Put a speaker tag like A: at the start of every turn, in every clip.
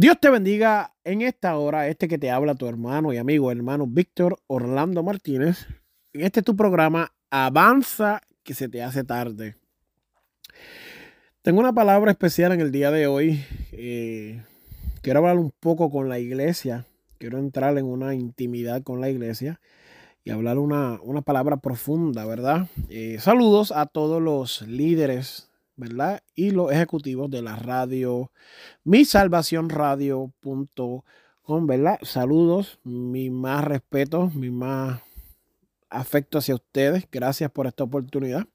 A: Dios te bendiga en esta hora, este que te habla tu hermano y amigo, hermano Víctor Orlando Martínez. En este tu programa, Avanza que se te hace tarde. Tengo una palabra especial en el día de hoy. Eh, quiero hablar un poco con la iglesia. Quiero entrar en una intimidad con la iglesia y hablar una, palabra profunda, ¿verdad? Eh, saludos a todos los líderes Y los ejecutivos de la radio, mi salvación radio.com, ¿verdad? Saludos, mi más respeto, mi más afecto hacia ustedes. Gracias por esta oportunidad.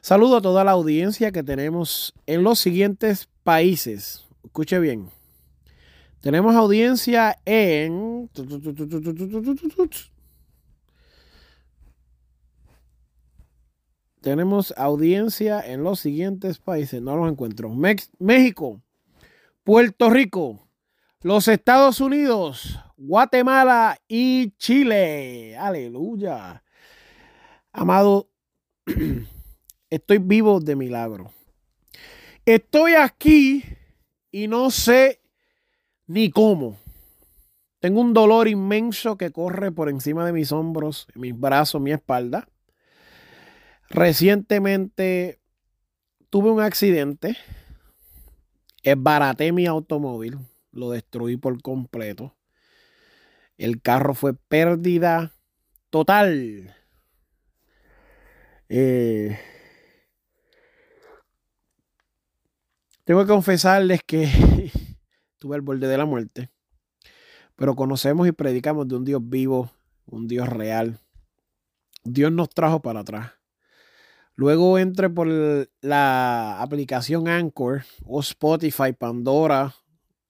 A: Saludo a toda la audiencia que tenemos en los siguientes países. Escuche bien. Tenemos audiencia en tenemos audiencia en los siguientes países. No los encuentro. México, Puerto Rico, los Estados Unidos, Guatemala y Chile. Aleluya. Amado, estoy vivo de milagro. Estoy aquí y no sé ni cómo. Tengo un dolor inmenso que corre por encima de mis hombros, mis brazos, mi espalda. Recientemente tuve un accidente, esbaraté mi automóvil, lo destruí por completo. El carro fue pérdida total. Eh, tengo que confesarles que tuve al borde de la muerte, pero conocemos y predicamos de un Dios vivo, un Dios real. Dios nos trajo para atrás. Luego entre por la aplicación Anchor o Spotify, Pandora,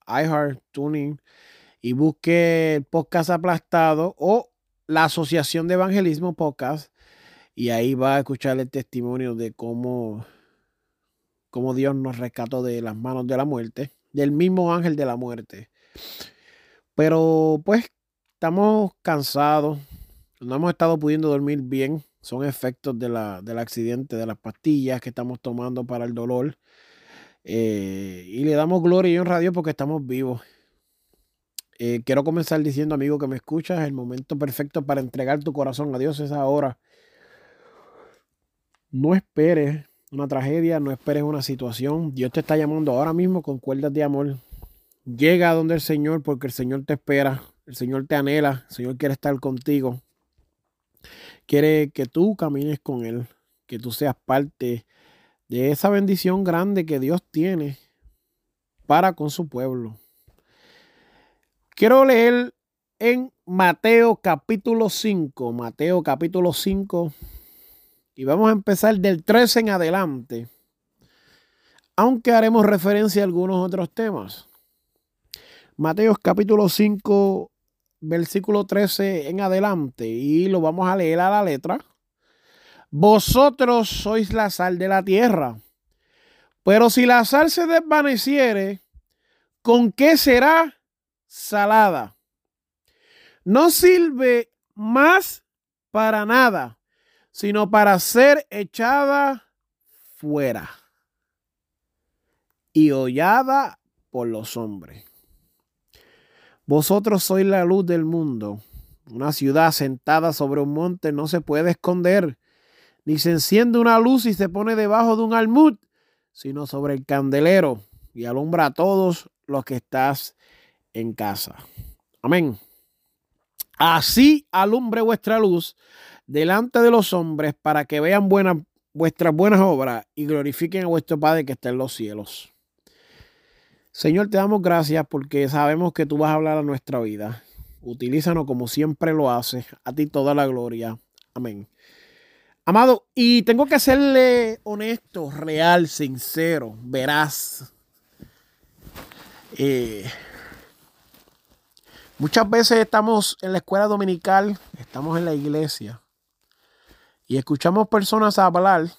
A: iHeart, Tuning y busque el podcast aplastado o la Asociación de Evangelismo Podcast y ahí va a escuchar el testimonio de cómo, cómo Dios nos rescató de las manos de la muerte, del mismo ángel de la muerte. Pero pues estamos cansados, no hemos estado pudiendo dormir bien son efectos de la, del accidente, de las pastillas que estamos tomando para el dolor. Eh, y le damos gloria y honra a Dios porque estamos vivos. Eh, quiero comenzar diciendo, amigo que me escuchas, el momento perfecto para entregar tu corazón a Dios es ahora. No esperes una tragedia, no esperes una situación. Dios te está llamando ahora mismo con cuerdas de amor. Llega a donde el Señor porque el Señor te espera, el Señor te anhela, el Señor quiere estar contigo quiere que tú camines con Él, que tú seas parte de esa bendición grande que Dios tiene para con su pueblo. Quiero leer en Mateo capítulo 5, Mateo capítulo 5, y vamos a empezar del 13 en adelante, aunque haremos referencia a algunos otros temas. Mateo capítulo 5, versículo 13 en adelante y lo vamos a leer a la letra. Vosotros sois la sal de la tierra. Pero si la sal se desvaneciere, ¿con qué será salada? No sirve más para nada, sino para ser echada fuera y hollada por los hombres. Vosotros sois la luz del mundo. Una ciudad sentada sobre un monte no se puede esconder, ni se enciende una luz y se pone debajo de un almud, sino sobre el candelero y alumbra a todos los que estás en casa. Amén. Así alumbre vuestra luz delante de los hombres para que vean vuestras buenas obras y glorifiquen a vuestro Padre que está en los cielos. Señor, te damos gracias porque sabemos que tú vas a hablar a nuestra vida. Utilízanos como siempre lo haces. A ti toda la gloria. Amén. Amado, y tengo que serle honesto, real, sincero, veraz. Eh, muchas veces estamos en la escuela dominical, estamos en la iglesia y escuchamos personas hablar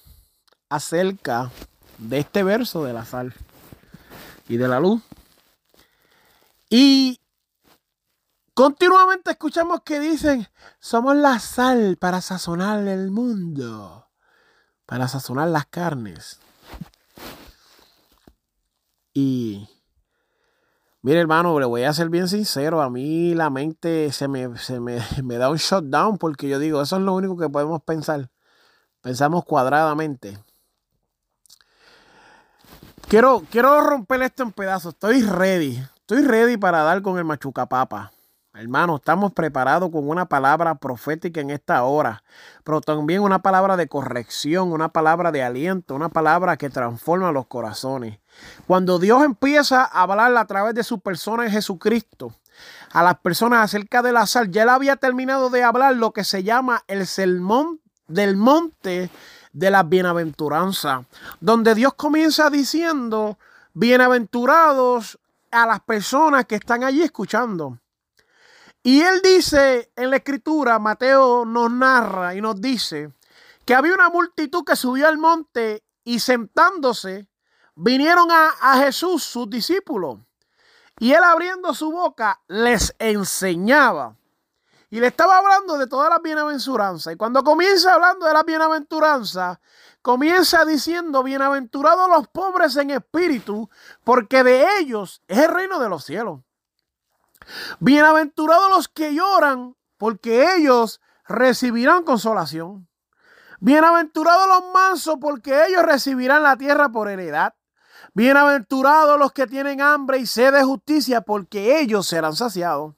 A: acerca de este verso de la sal y de la luz. Y continuamente escuchamos que dicen, somos la sal para sazonar el mundo, para sazonar las carnes. Y mire hermano, le voy a ser bien sincero, a mí la mente se me, me da un shutdown porque yo digo, eso es lo único que podemos pensar. Pensamos cuadradamente. Quiero, quiero romper esto en pedazos. Estoy ready. Estoy ready para dar con el machucapapa. Hermano, estamos preparados con una palabra profética en esta hora, pero también una palabra de corrección, una palabra de aliento, una palabra que transforma los corazones. Cuando Dios empieza a hablar a través de su persona en Jesucristo, a las personas acerca de la sal, ya él había terminado de hablar lo que se llama el sermón del monte de la bienaventuranza, donde Dios comienza diciendo, bienaventurados a las personas que están allí escuchando. Y él dice en la escritura, Mateo nos narra y nos dice que había una multitud que subió al monte y sentándose, vinieron a, a Jesús, sus discípulos. Y él abriendo su boca les enseñaba. Y le estaba hablando de todas las bienaventuranzas. Y cuando comienza hablando de las bienaventuranzas, comienza diciendo, bienaventurados los pobres en espíritu, porque de ellos es el reino de los cielos. Bienaventurados los que lloran, porque ellos recibirán consolación. Bienaventurados los mansos, porque ellos recibirán la tierra por heredad. Bienaventurados los que tienen hambre y sed de justicia, porque ellos serán saciados.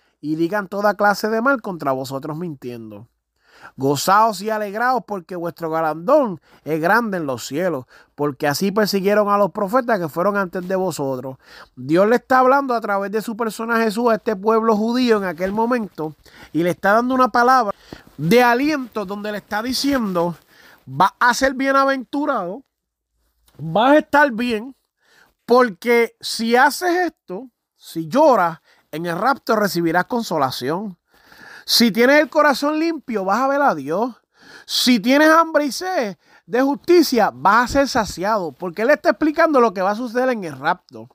A: y digan toda clase de mal contra vosotros mintiendo. Gozaos y alegraos porque vuestro galardón es grande en los cielos, porque así persiguieron a los profetas que fueron antes de vosotros. Dios le está hablando a través de su persona Jesús a este pueblo judío en aquel momento y le está dando una palabra de aliento donde le está diciendo, va a ser bienaventurado, vas a estar bien, porque si haces esto, si lloras, en el rapto recibirás consolación. Si tienes el corazón limpio, vas a ver a Dios. Si tienes hambre y sed de justicia, vas a ser saciado. Porque Él está explicando lo que va a suceder en el rapto.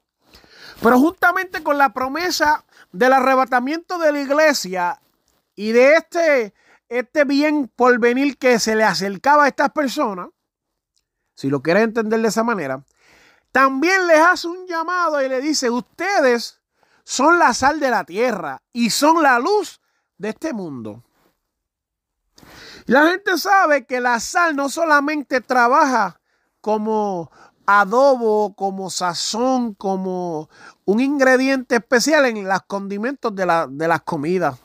A: Pero juntamente con la promesa del arrebatamiento de la iglesia y de este, este bien por venir que se le acercaba a estas personas, si lo quieres entender de esa manera, también les hace un llamado y le dice, ustedes son la sal de la tierra y son la luz de este mundo. La gente sabe que la sal no solamente trabaja como adobo, como sazón, como un ingrediente especial en los condimentos de, la, de las comidas.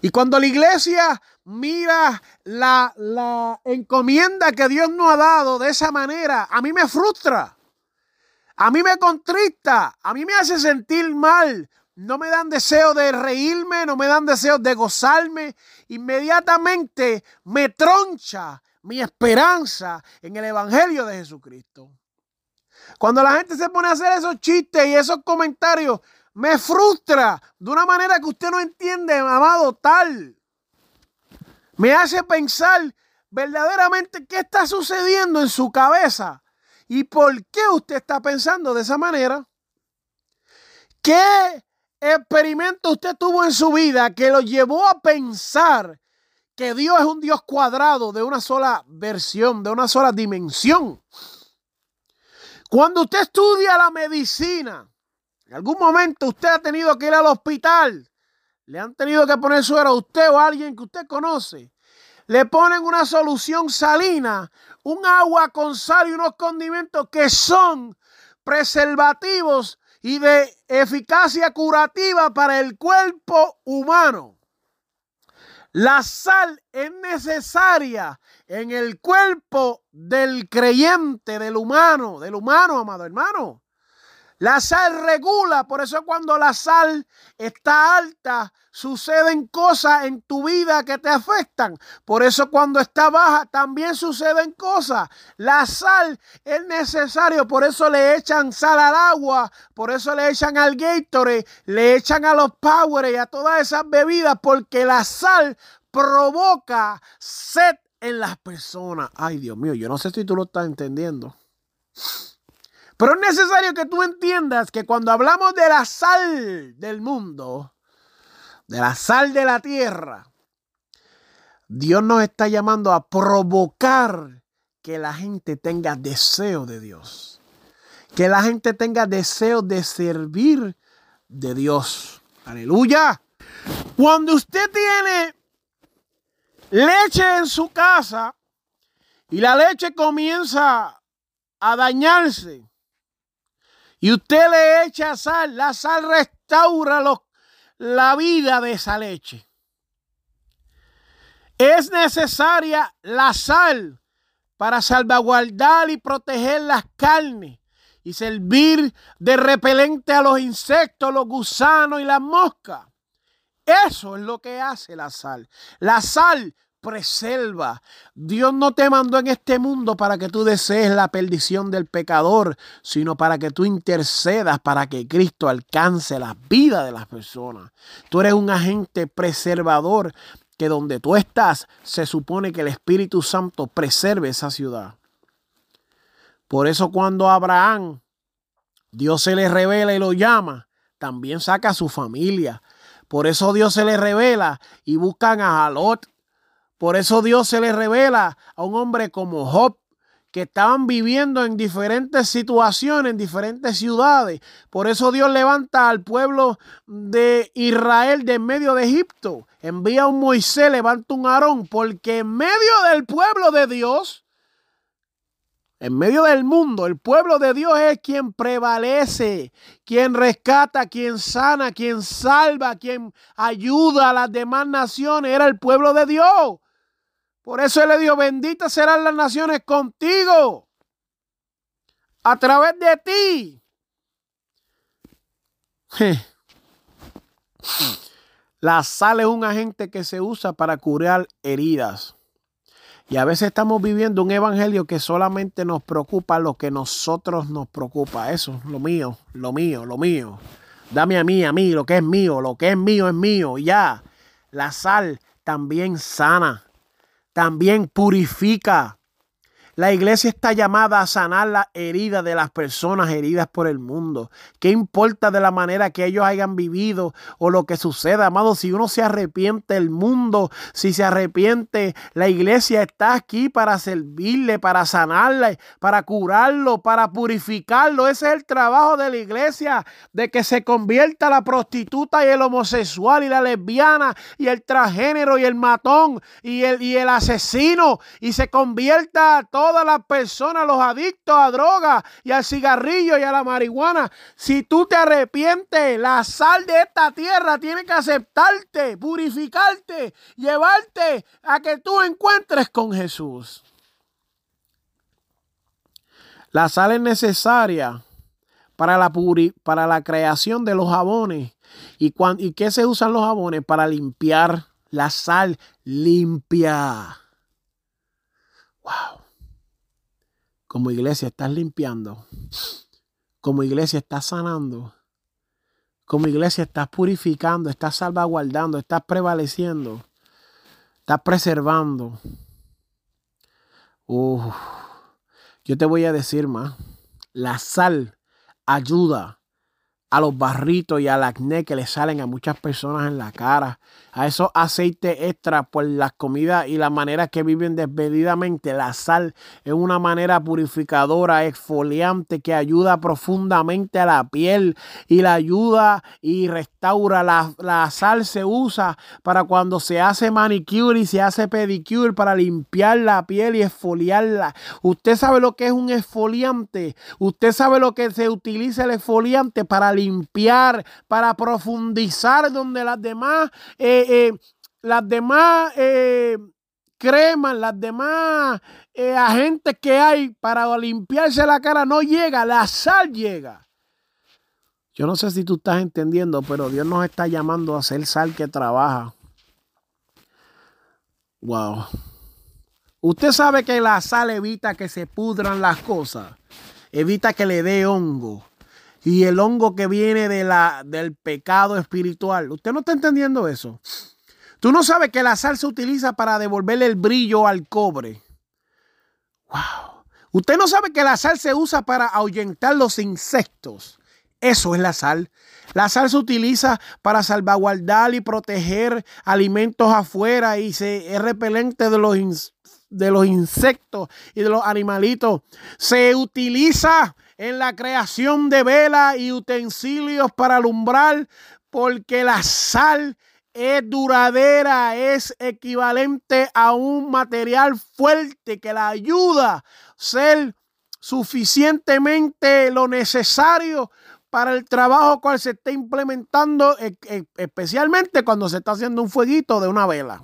A: Y cuando la iglesia mira la, la encomienda que Dios nos ha dado de esa manera, a mí me frustra. A mí me contrista, a mí me hace sentir mal. No me dan deseo de reírme, no me dan deseo de gozarme. Inmediatamente me troncha mi esperanza en el Evangelio de Jesucristo. Cuando la gente se pone a hacer esos chistes y esos comentarios, me frustra de una manera que usted no entiende, amado, tal. Me hace pensar verdaderamente qué está sucediendo en su cabeza ¿Y por qué usted está pensando de esa manera? ¿Qué experimento usted tuvo en su vida que lo llevó a pensar que Dios es un Dios cuadrado de una sola versión, de una sola dimensión? Cuando usted estudia la medicina, en algún momento usted ha tenido que ir al hospital, le han tenido que poner suero a usted o a alguien que usted conoce, le ponen una solución salina un agua con sal y unos condimentos que son preservativos y de eficacia curativa para el cuerpo humano. La sal es necesaria en el cuerpo del creyente, del humano, del humano, amado hermano. La sal regula, por eso cuando la sal está alta, suceden cosas en tu vida que te afectan. Por eso cuando está baja, también suceden cosas. La sal es necesario, por eso le echan sal al agua, por eso le echan al Gatorade, le echan a los Power y a todas esas bebidas, porque la sal provoca sed en las personas. Ay, Dios mío, yo no sé si tú lo estás entendiendo. Pero es necesario que tú entiendas que cuando hablamos de la sal del mundo, de la sal de la tierra, Dios nos está llamando a provocar que la gente tenga deseo de Dios. Que la gente tenga deseo de servir de Dios. Aleluya. Cuando usted tiene leche en su casa y la leche comienza a dañarse, y usted le echa sal, la sal restaura la vida de esa leche. Es necesaria la sal para salvaguardar y proteger las carnes y servir de repelente a los insectos, los gusanos y las moscas. Eso es lo que hace la sal. La sal preserva. Dios no te mandó en este mundo para que tú desees la perdición del pecador, sino para que tú intercedas para que Cristo alcance la vida de las personas. Tú eres un agente preservador que donde tú estás se supone que el Espíritu Santo preserve esa ciudad. Por eso cuando Abraham Dios se le revela y lo llama, también saca a su familia. Por eso Dios se le revela y buscan a Lot por eso Dios se le revela a un hombre como Job, que estaban viviendo en diferentes situaciones, en diferentes ciudades. Por eso Dios levanta al pueblo de Israel de en medio de Egipto. Envía un Moisés, levanta un Aarón, porque en medio del pueblo de Dios, en medio del mundo, el pueblo de Dios es quien prevalece, quien rescata, quien sana, quien salva, quien ayuda a las demás naciones. Era el pueblo de Dios. Por eso Él le dijo, benditas serán las naciones contigo, a través de ti. La sal es un agente que se usa para curar heridas. Y a veces estamos viviendo un evangelio que solamente nos preocupa lo que nosotros nos preocupa. Eso, lo mío, lo mío, lo mío. Dame a mí, a mí, lo que es mío, lo que es mío es mío. Ya, la sal también sana también purifica. La iglesia está llamada a sanar la herida de las personas heridas por el mundo. ¿Qué importa de la manera que ellos hayan vivido o lo que suceda, amado? Si uno se arrepiente, el mundo, si se arrepiente, la iglesia está aquí para servirle, para sanarle, para curarlo, para purificarlo. Ese es el trabajo de la iglesia, de que se convierta la prostituta y el homosexual y la lesbiana y el transgénero y el matón y el, y el asesino y se convierta todo todas las personas, los adictos a droga y al cigarrillo y a la marihuana. Si tú te arrepientes, la sal de esta tierra tiene que aceptarte, purificarte, llevarte a que tú encuentres con Jesús. La sal es necesaria para la, para la creación de los jabones. ¿Y, ¿Y qué se usan los jabones? Para limpiar. La sal limpia. Wow. Como iglesia estás limpiando. Como iglesia estás sanando. Como iglesia estás purificando, estás salvaguardando, estás prevaleciendo. Estás preservando. yo te voy a decir más. La sal ayuda a los barritos y al acné que le salen a muchas personas en la cara, a esos aceites extra por las comidas y las maneras que viven desmedidamente. La sal es una manera purificadora, exfoliante que ayuda profundamente a la piel y la ayuda y restaura. La, la sal se usa para cuando se hace manicure y se hace pedicure para limpiar la piel y exfoliarla. Usted sabe lo que es un exfoliante. Usted sabe lo que se utiliza el exfoliante para limpiar, para profundizar donde las demás, eh, eh, las demás eh, cremas, las demás agentes que hay para limpiarse la cara no llega, la sal llega. Yo no sé si tú estás entendiendo, pero Dios nos está llamando a ser sal que trabaja. Wow. Usted sabe que la sal evita que se pudran las cosas, evita que le dé hongo y el hongo que viene de la, del pecado espiritual. ¿Usted no está entendiendo eso? Tú no sabes que la sal se utiliza para devolverle el brillo al cobre. Wow. Usted no sabe que la sal se usa para ahuyentar los insectos. Eso es la sal. La sal se utiliza para salvaguardar y proteger alimentos afuera y se, es repelente de los, de los insectos y de los animalitos. Se utiliza en la creación de velas y utensilios para alumbrar, porque la sal es duradera, es equivalente a un material fuerte que la ayuda a ser suficientemente lo necesario para el trabajo cual se está implementando, e, e, especialmente cuando se está haciendo un fueguito de una vela.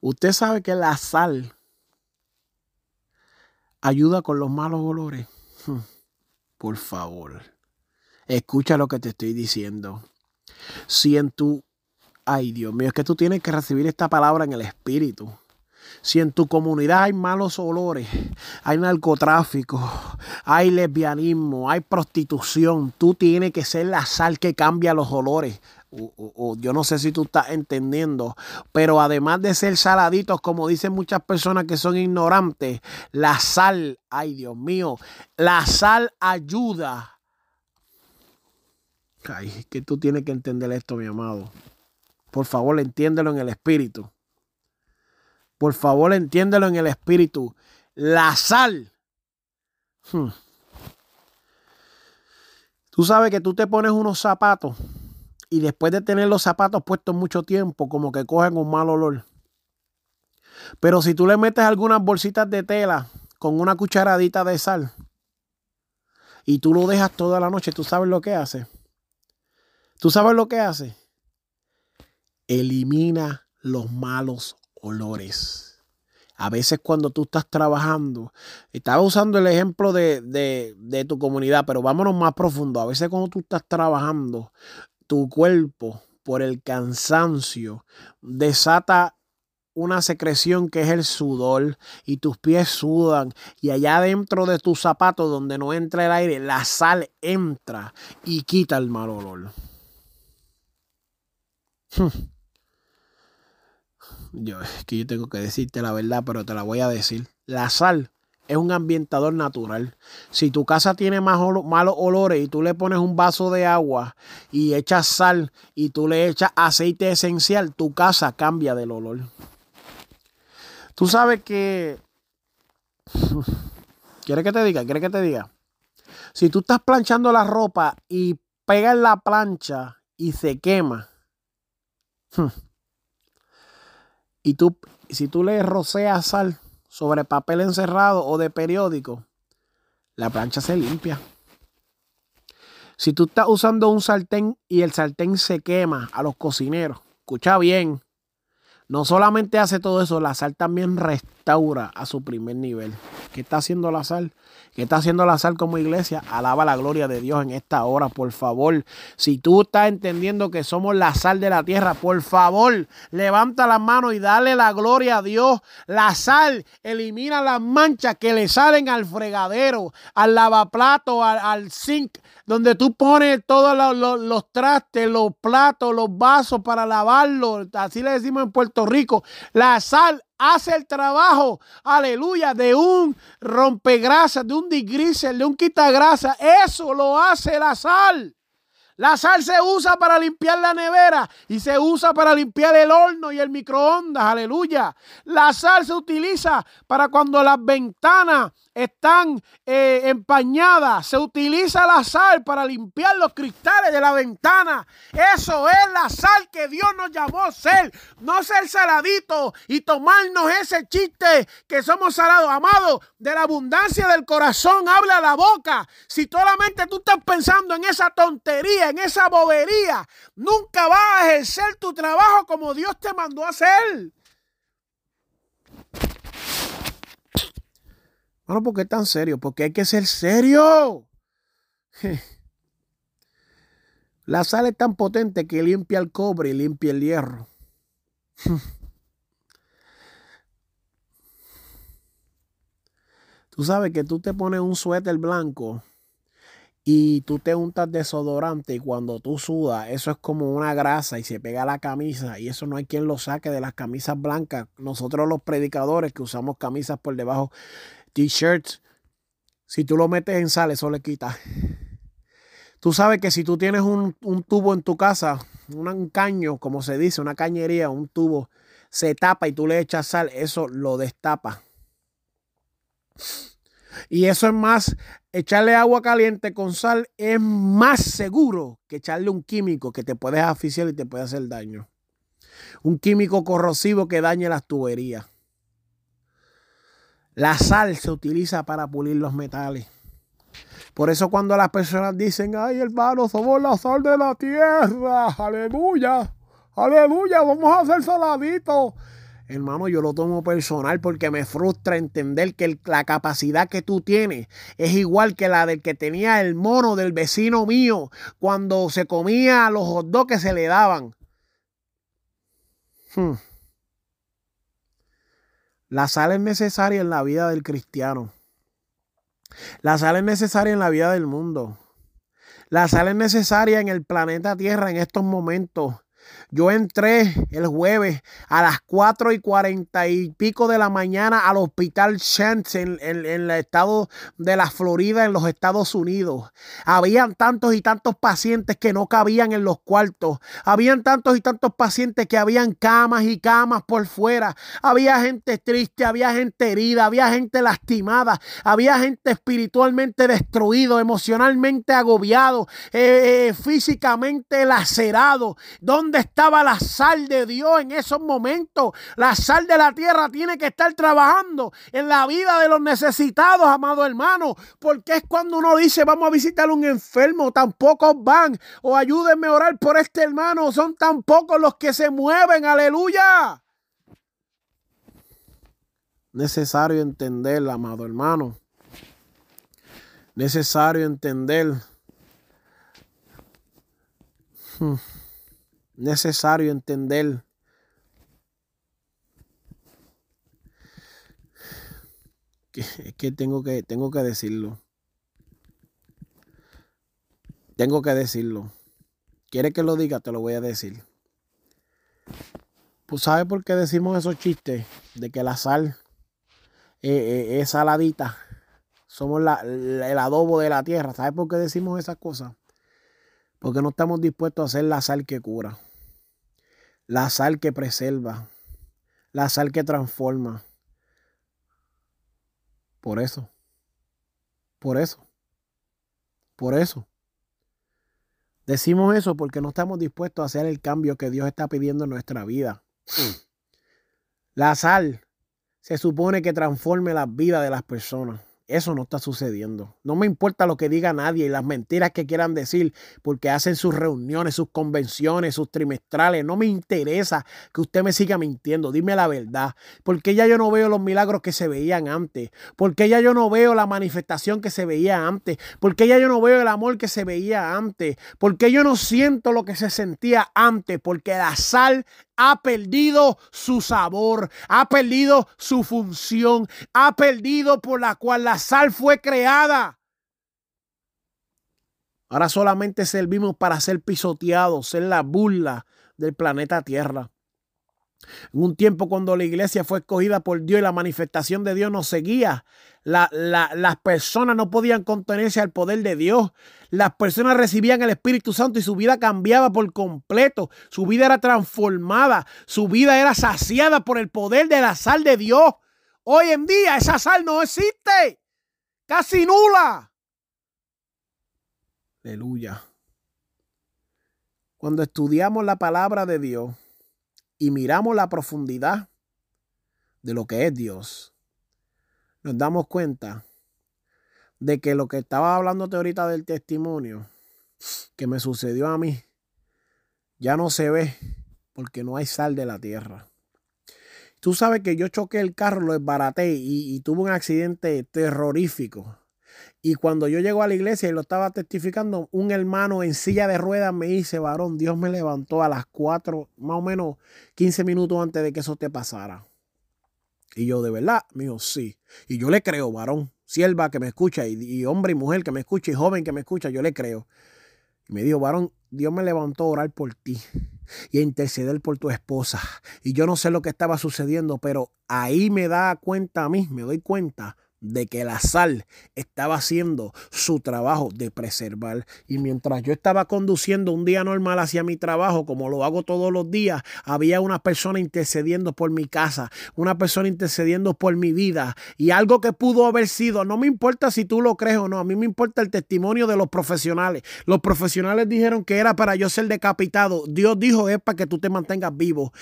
A: Usted sabe que la sal ayuda con los malos olores. Hmm. Por favor, escucha lo que te estoy diciendo. Si en tu... Ay, Dios mío, es que tú tienes que recibir esta palabra en el espíritu. Si en tu comunidad hay malos olores, hay narcotráfico, hay lesbianismo, hay prostitución, tú tienes que ser la sal que cambia los olores o, yo no sé si tú estás entendiendo, pero además de ser saladitos, como dicen muchas personas que son ignorantes, la sal, ay Dios mío, la sal ayuda. Ay, que tú tienes que entender esto, mi amado. Por favor, entiéndelo en el espíritu. Por favor, entiéndelo en el espíritu. La sal. Hmm. Tú sabes que tú te pones unos zapatos y después de tener los zapatos puestos mucho tiempo, como que cogen un mal olor. Pero si tú le metes algunas bolsitas de tela con una cucharadita de sal y tú lo dejas toda la noche, ¿tú sabes lo que hace? ¿Tú sabes lo que hace? Elimina los malos olores. A veces cuando tú estás trabajando, estaba usando el ejemplo de, de, de, tu comunidad, pero vámonos más profundo. A veces cuando tú estás trabajando, tu cuerpo por el cansancio desata una secreción que es el sudor y tus pies sudan y allá dentro de tus zapatos donde no entra el aire, la sal entra y quita el mal olor. Yo, es que yo tengo que decirte la verdad, pero te la voy a decir. La sal es un ambientador natural. Si tu casa tiene más malos olores y tú le pones un vaso de agua y echas sal y tú le echas aceite esencial, tu casa cambia del olor. Tú sabes que... ¿Quieres que te diga? ¿Quieres que te diga? Si tú estás planchando la ropa y pegas la plancha y se quema. Y tú, si tú le roceas sal, sobre papel encerrado o de periódico, la plancha se limpia. Si tú estás usando un sartén y el sartén se quema a los cocineros, escucha bien, no solamente hace todo eso, la sal también a su primer nivel. ¿Qué está haciendo la sal? ¿Qué está haciendo la sal como iglesia? Alaba la gloria de Dios en esta hora, por favor. Si tú estás entendiendo que somos la sal de la tierra, por favor, levanta la mano y dale la gloria a Dios. La sal elimina las manchas que le salen al fregadero, al lavaplato, al, al zinc, donde tú pones todos los, los trastes, los platos, los vasos para lavarlos. Así le decimos en Puerto Rico. La sal hace el trabajo, aleluya, de un rompegrasa, de un digrisel, de un quitagrasa. Eso lo hace la sal. La sal se usa para limpiar la nevera y se usa para limpiar el horno y el microondas. Aleluya. La sal se utiliza para cuando las ventanas están eh, empañadas. Se utiliza la sal para limpiar los cristales de la ventana. Eso es la sal que Dios nos llamó a ser. No ser saladito y tomarnos ese chiste que somos salados. Amado, de la abundancia del corazón habla la boca. Si solamente tú estás pensando en esa tontería, en esa bobería, nunca vas a ejercer tu trabajo como Dios te mandó a hacer. Bueno, ¿por qué tan serio? Porque hay que ser serio. La sal es tan potente que limpia el cobre y limpia el hierro. Tú sabes que tú te pones un suéter blanco y tú te untas desodorante y cuando tú sudas, eso es como una grasa y se pega a la camisa y eso no hay quien lo saque de las camisas blancas. Nosotros los predicadores que usamos camisas por debajo t-shirts, si tú lo metes en sal, eso le quita. Tú sabes que si tú tienes un, tubo en tu casa, un caño, como se dice, una cañería, un tubo, se tapa y tú le echas sal, eso lo destapa. Y eso es más, echarle agua caliente con sal es más seguro que echarle un químico que te puedes asfixiar y te puede hacer daño. Un químico corrosivo que dañe las tuberías. La sal se utiliza para pulir los metales. Por eso cuando las personas dicen, ay hermano, somos la sal de la tierra, aleluya, aleluya, vamos a hacer saladito. Hermano, yo lo tomo personal porque me frustra entender que la capacidad que tú tienes es igual que la del que tenía el mono del vecino mío cuando se comía los dogs que se le daban. Hmm. La sal es necesaria en la vida del cristiano. La sal es necesaria en la vida del mundo. La sal es necesaria en el planeta Tierra en estos momentos. Yo entré el jueves a las 4 y 40 y pico de la mañana al hospital Chance en, el estado de la Florida, en los Estados Unidos. Habían tantos y tantos pacientes que no cabían en los cuartos. Habían tantos y tantos pacientes que habían camas y camas por fuera. Había gente triste, había gente herida, había gente lastimada, había gente espiritualmente destruido, emocionalmente agobiado, eh, eh, físicamente lacerado. ¿Dónde estaba la sal de Dios en esos momentos. La sal de la tierra tiene que estar trabajando en la vida de los necesitados, amado hermano, porque es cuando uno dice vamos a visitar a un enfermo, tampoco van, o ayúdenme a orar por este hermano, son tan pocos los que se mueven, aleluya. Necesario entender, amado hermano. Necesario entender. Hmm necesario entender que, que tengo que tengo que decirlo. Tengo que decirlo. ¿Quiere que lo diga? Te lo voy a decir. Pues ¿sabe por qué decimos esos chistes? De que la sal eh, eh, es saladita. Somos el adobo de la tierra. ¿Sabe por qué decimos esas cosas? Porque no estamos dispuestos a hacer la sal que cura la sal que preserva, la sal que transforma. Por eso, por eso, por eso. Decimos eso porque no estamos dispuestos a hacer el cambio que Dios está pidiendo en nuestra vida. La sal se supone que transforme la vida de las personas. Eso no está sucediendo. No me importa lo que diga nadie y las mentiras que quieran decir porque hacen sus reuniones, sus convenciones, sus trimestrales. No me interesa que usted me siga mintiendo. Dime la verdad. Porque ya yo no veo los milagros que se veían antes. Porque ya yo no veo la manifestación que se veía antes. Porque ya yo no veo el amor que se veía antes. Porque yo no siento lo que se sentía antes. Porque la sal ha perdido su sabor, ha perdido su función, ha perdido por la cual la sal fue creada. Ahora solamente servimos para ser pisoteados, ser la burla del planeta Tierra. Un tiempo cuando la iglesia fue escogida por Dios y la manifestación de Dios nos seguía, las personas no podían contenerse al poder de Dios. Las personas recibían el Espíritu Santo y su vida cambiaba por completo. Su vida era transformada. Su vida era saciada por el poder de la sal de Dios. Hoy en día esa sal no existe. Casi nula. Aleluya. Cuando estudiamos la palabra de Dios y miramos la profundidad de lo que es Dios, nos damos cuenta de que lo que estaba hablando ahorita del testimonio que me sucedió a mí ya no se ve porque no hay sal de la tierra. Tú sabes que yo choqué el carro, lo desbaraté y, y tuve un accidente terrorífico. Y cuando yo llego a la iglesia y lo estaba testificando, un hermano en silla de ruedas me dice, varón, Dios me levantó a las 4, más o menos 15 minutos antes de que eso te pasara. Y yo, de verdad, me dijo, sí. Y yo le creo, varón, sierva que me escucha, y, hombre y mujer que me escucha, y joven que me escucha, yo le creo. Y me dijo, varón, Dios me levantó a orar por ti y a interceder por tu esposa. Y yo no sé lo que estaba sucediendo, pero ahí me da cuenta a mí, me doy cuenta de que la sal estaba haciendo su trabajo de preservar. Y mientras yo estaba conduciendo un día normal hacia mi trabajo, como lo hago todos los días, había una persona intercediendo por mi casa, una persona intercediendo por mi vida. Y algo que pudo haber sido, no me importa si tú lo crees o no, a mí me importa el testimonio de los profesionales. Los profesionales dijeron que era para yo ser decapitado. Dios dijo es para que tú te mantengas vivo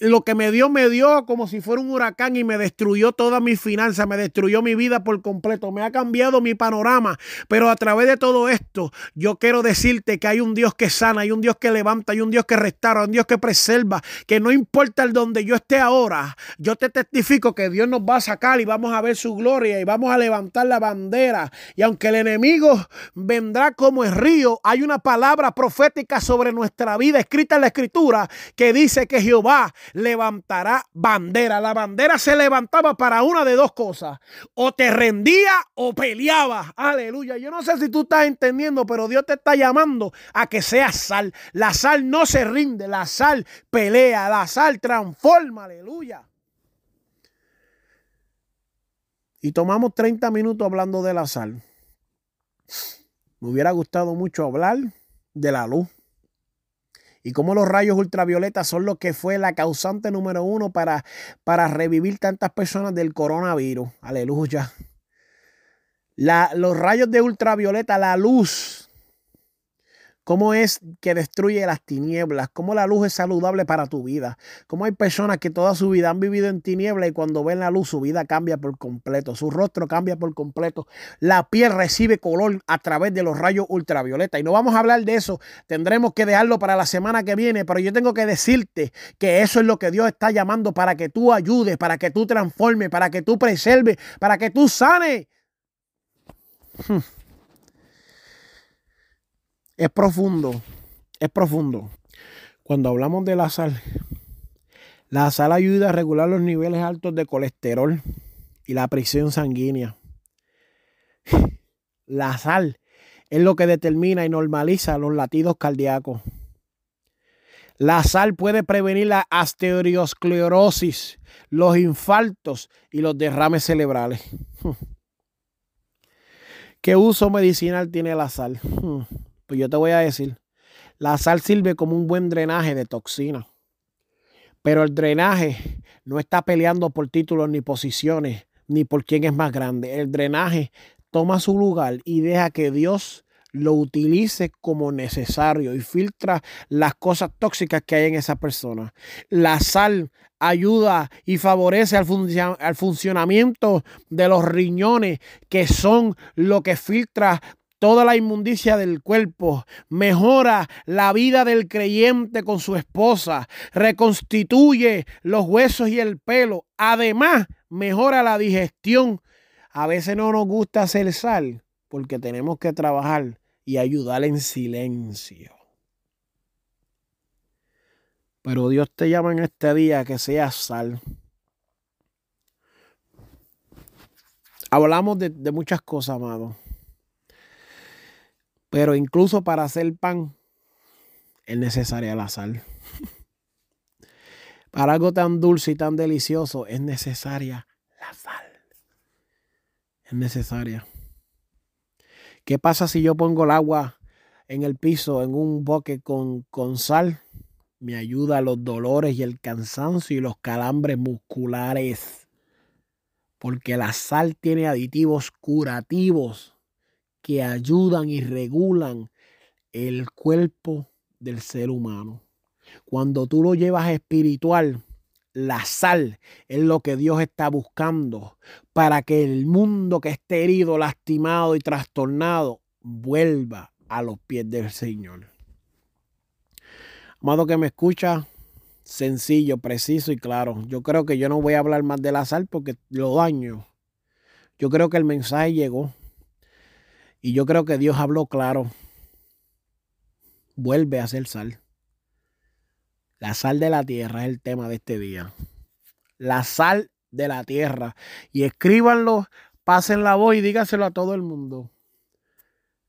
A: lo que me dio, me dio como si fuera un huracán y me destruyó toda mi finanza, me destruyó mi vida por completo, me ha cambiado mi panorama. Pero a través de todo esto, yo quiero decirte que hay un Dios que sana, hay un Dios que levanta, hay un Dios que restaura, un Dios que preserva, que no importa el donde yo esté ahora, yo te testifico que Dios nos va a sacar y vamos a ver su gloria y vamos a levantar la bandera. Y aunque el enemigo vendrá como el río, hay una palabra profética sobre nuestra vida escrita en la escritura que dice que Jehová levantará bandera. La bandera se levantaba para una de dos cosas. O te rendía o peleaba. Aleluya. Yo no sé si tú estás entendiendo, pero Dios te está llamando a que seas sal. La sal no se rinde, la sal pelea, la sal transforma. Aleluya. Y tomamos 30 minutos hablando de la sal. Me hubiera gustado mucho hablar de la luz y cómo los rayos ultravioletas son lo que fue la causante número uno para, para revivir tantas personas del coronavirus. Aleluya. La, los rayos de ultravioleta, la luz cómo es que destruye las tinieblas, cómo la luz es saludable para tu vida, cómo hay personas que toda su vida han vivido en tinieblas y cuando ven la luz su vida cambia por completo, su rostro cambia por completo, la piel recibe color a través de los rayos ultravioleta y no vamos a hablar de eso, tendremos que dejarlo para la semana que viene, pero yo tengo que decirte que eso es lo que Dios está llamando para que tú ayudes, para que tú transformes, para que tú preserves, para que tú sanes. Hmm. Es profundo, es profundo. Cuando hablamos de la sal, la sal ayuda a regular los niveles altos de colesterol y la presión sanguínea. La sal es lo que determina y normaliza los latidos cardíacos. La sal puede prevenir la asterosclerosis, los infartos y los derrames cerebrales. ¿Qué uso medicinal tiene la sal? Pues yo te voy a decir, la sal sirve como un buen drenaje de toxinas. Pero el drenaje no está peleando por títulos ni posiciones, ni por quién es más grande. El drenaje toma su lugar y deja que Dios lo utilice como necesario y filtra las cosas tóxicas que hay en esa persona. La sal ayuda y favorece al, al, funcionamiento de los riñones, que son lo que filtra toda la inmundicia del cuerpo, mejora la vida del creyente con su esposa, reconstituye los huesos y el pelo, además mejora la digestión. A veces no nos gusta hacer sal porque tenemos que trabajar y ayudar en silencio. Pero Dios te llama en este día que seas sal. Hablamos de, de muchas cosas, amado. Pero incluso para hacer pan es necesaria la sal. Para algo tan dulce y tan delicioso es necesaria la sal. Es necesaria. ¿Qué pasa si yo pongo el agua en el piso en un boque con, con sal? Me ayuda a los dolores y el cansancio y los calambres musculares. Porque la sal tiene aditivos curativos que ayudan y regulan el cuerpo del ser humano. Cuando tú lo llevas espiritual, la sal es lo que Dios está buscando para que el mundo que esté herido, lastimado y trastornado vuelva a los pies del Señor. Amado que me escucha, sencillo, preciso y claro. Yo creo que yo no voy a hablar más de la sal porque lo daño. Yo creo que el mensaje llegó. Y yo creo que Dios habló claro. Vuelve a ser sal. La sal de la tierra es el tema de este día. La sal de la tierra. Y escríbanlo, pasen la voz y dígaselo a todo el mundo.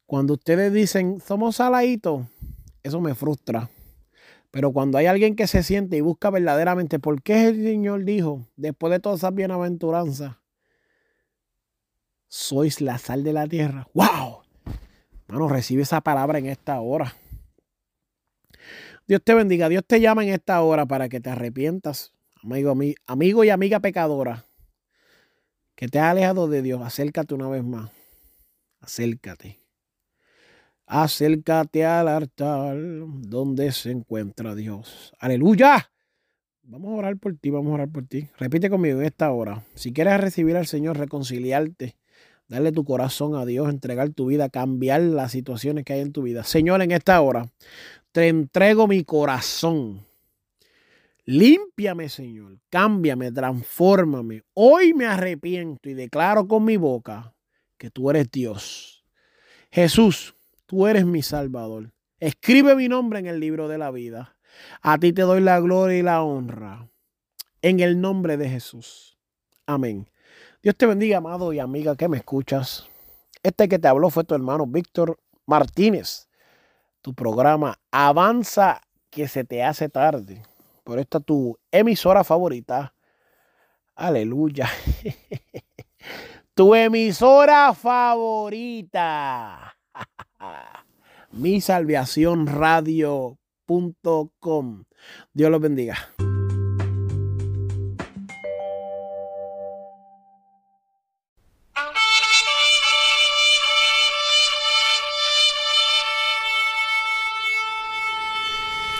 A: Cuando ustedes dicen, somos saladitos, eso me frustra. Pero cuando hay alguien que se siente y busca verdaderamente por qué el Señor dijo, después de todas esas bienaventuranzas, sois la sal de la tierra. ¡Wow! Hermano, recibe esa palabra en esta hora. Dios te bendiga. Dios te llama en esta hora para que te arrepientas, amigo, amigo y amiga pecadora, que te has alejado de Dios. Acércate una vez más. Acércate. Acércate al altar donde se encuentra Dios. Aleluya. Vamos a orar por ti, vamos a orar por ti. Repite conmigo en esta hora. Si quieres recibir al Señor, reconciliarte, darle tu corazón a Dios, entregar tu vida, cambiar las situaciones que hay en tu vida. Señor, en esta hora, te entrego mi corazón. Límpiame, Señor. Cámbiame, transfórmame. Hoy me arrepiento y declaro con mi boca que tú eres Dios. Jesús, tú eres mi Salvador. Escribe mi nombre en el libro de la vida. A ti te doy la gloria y la honra. En el nombre de Jesús. Amén. Dios te bendiga, amado y amiga que me escuchas. Este que te habló fue tu hermano Víctor Martínez tu programa Avanza que se te hace tarde. Por esta tu emisora favorita. Aleluya. tu emisora favorita. Mi. Dios los bendiga.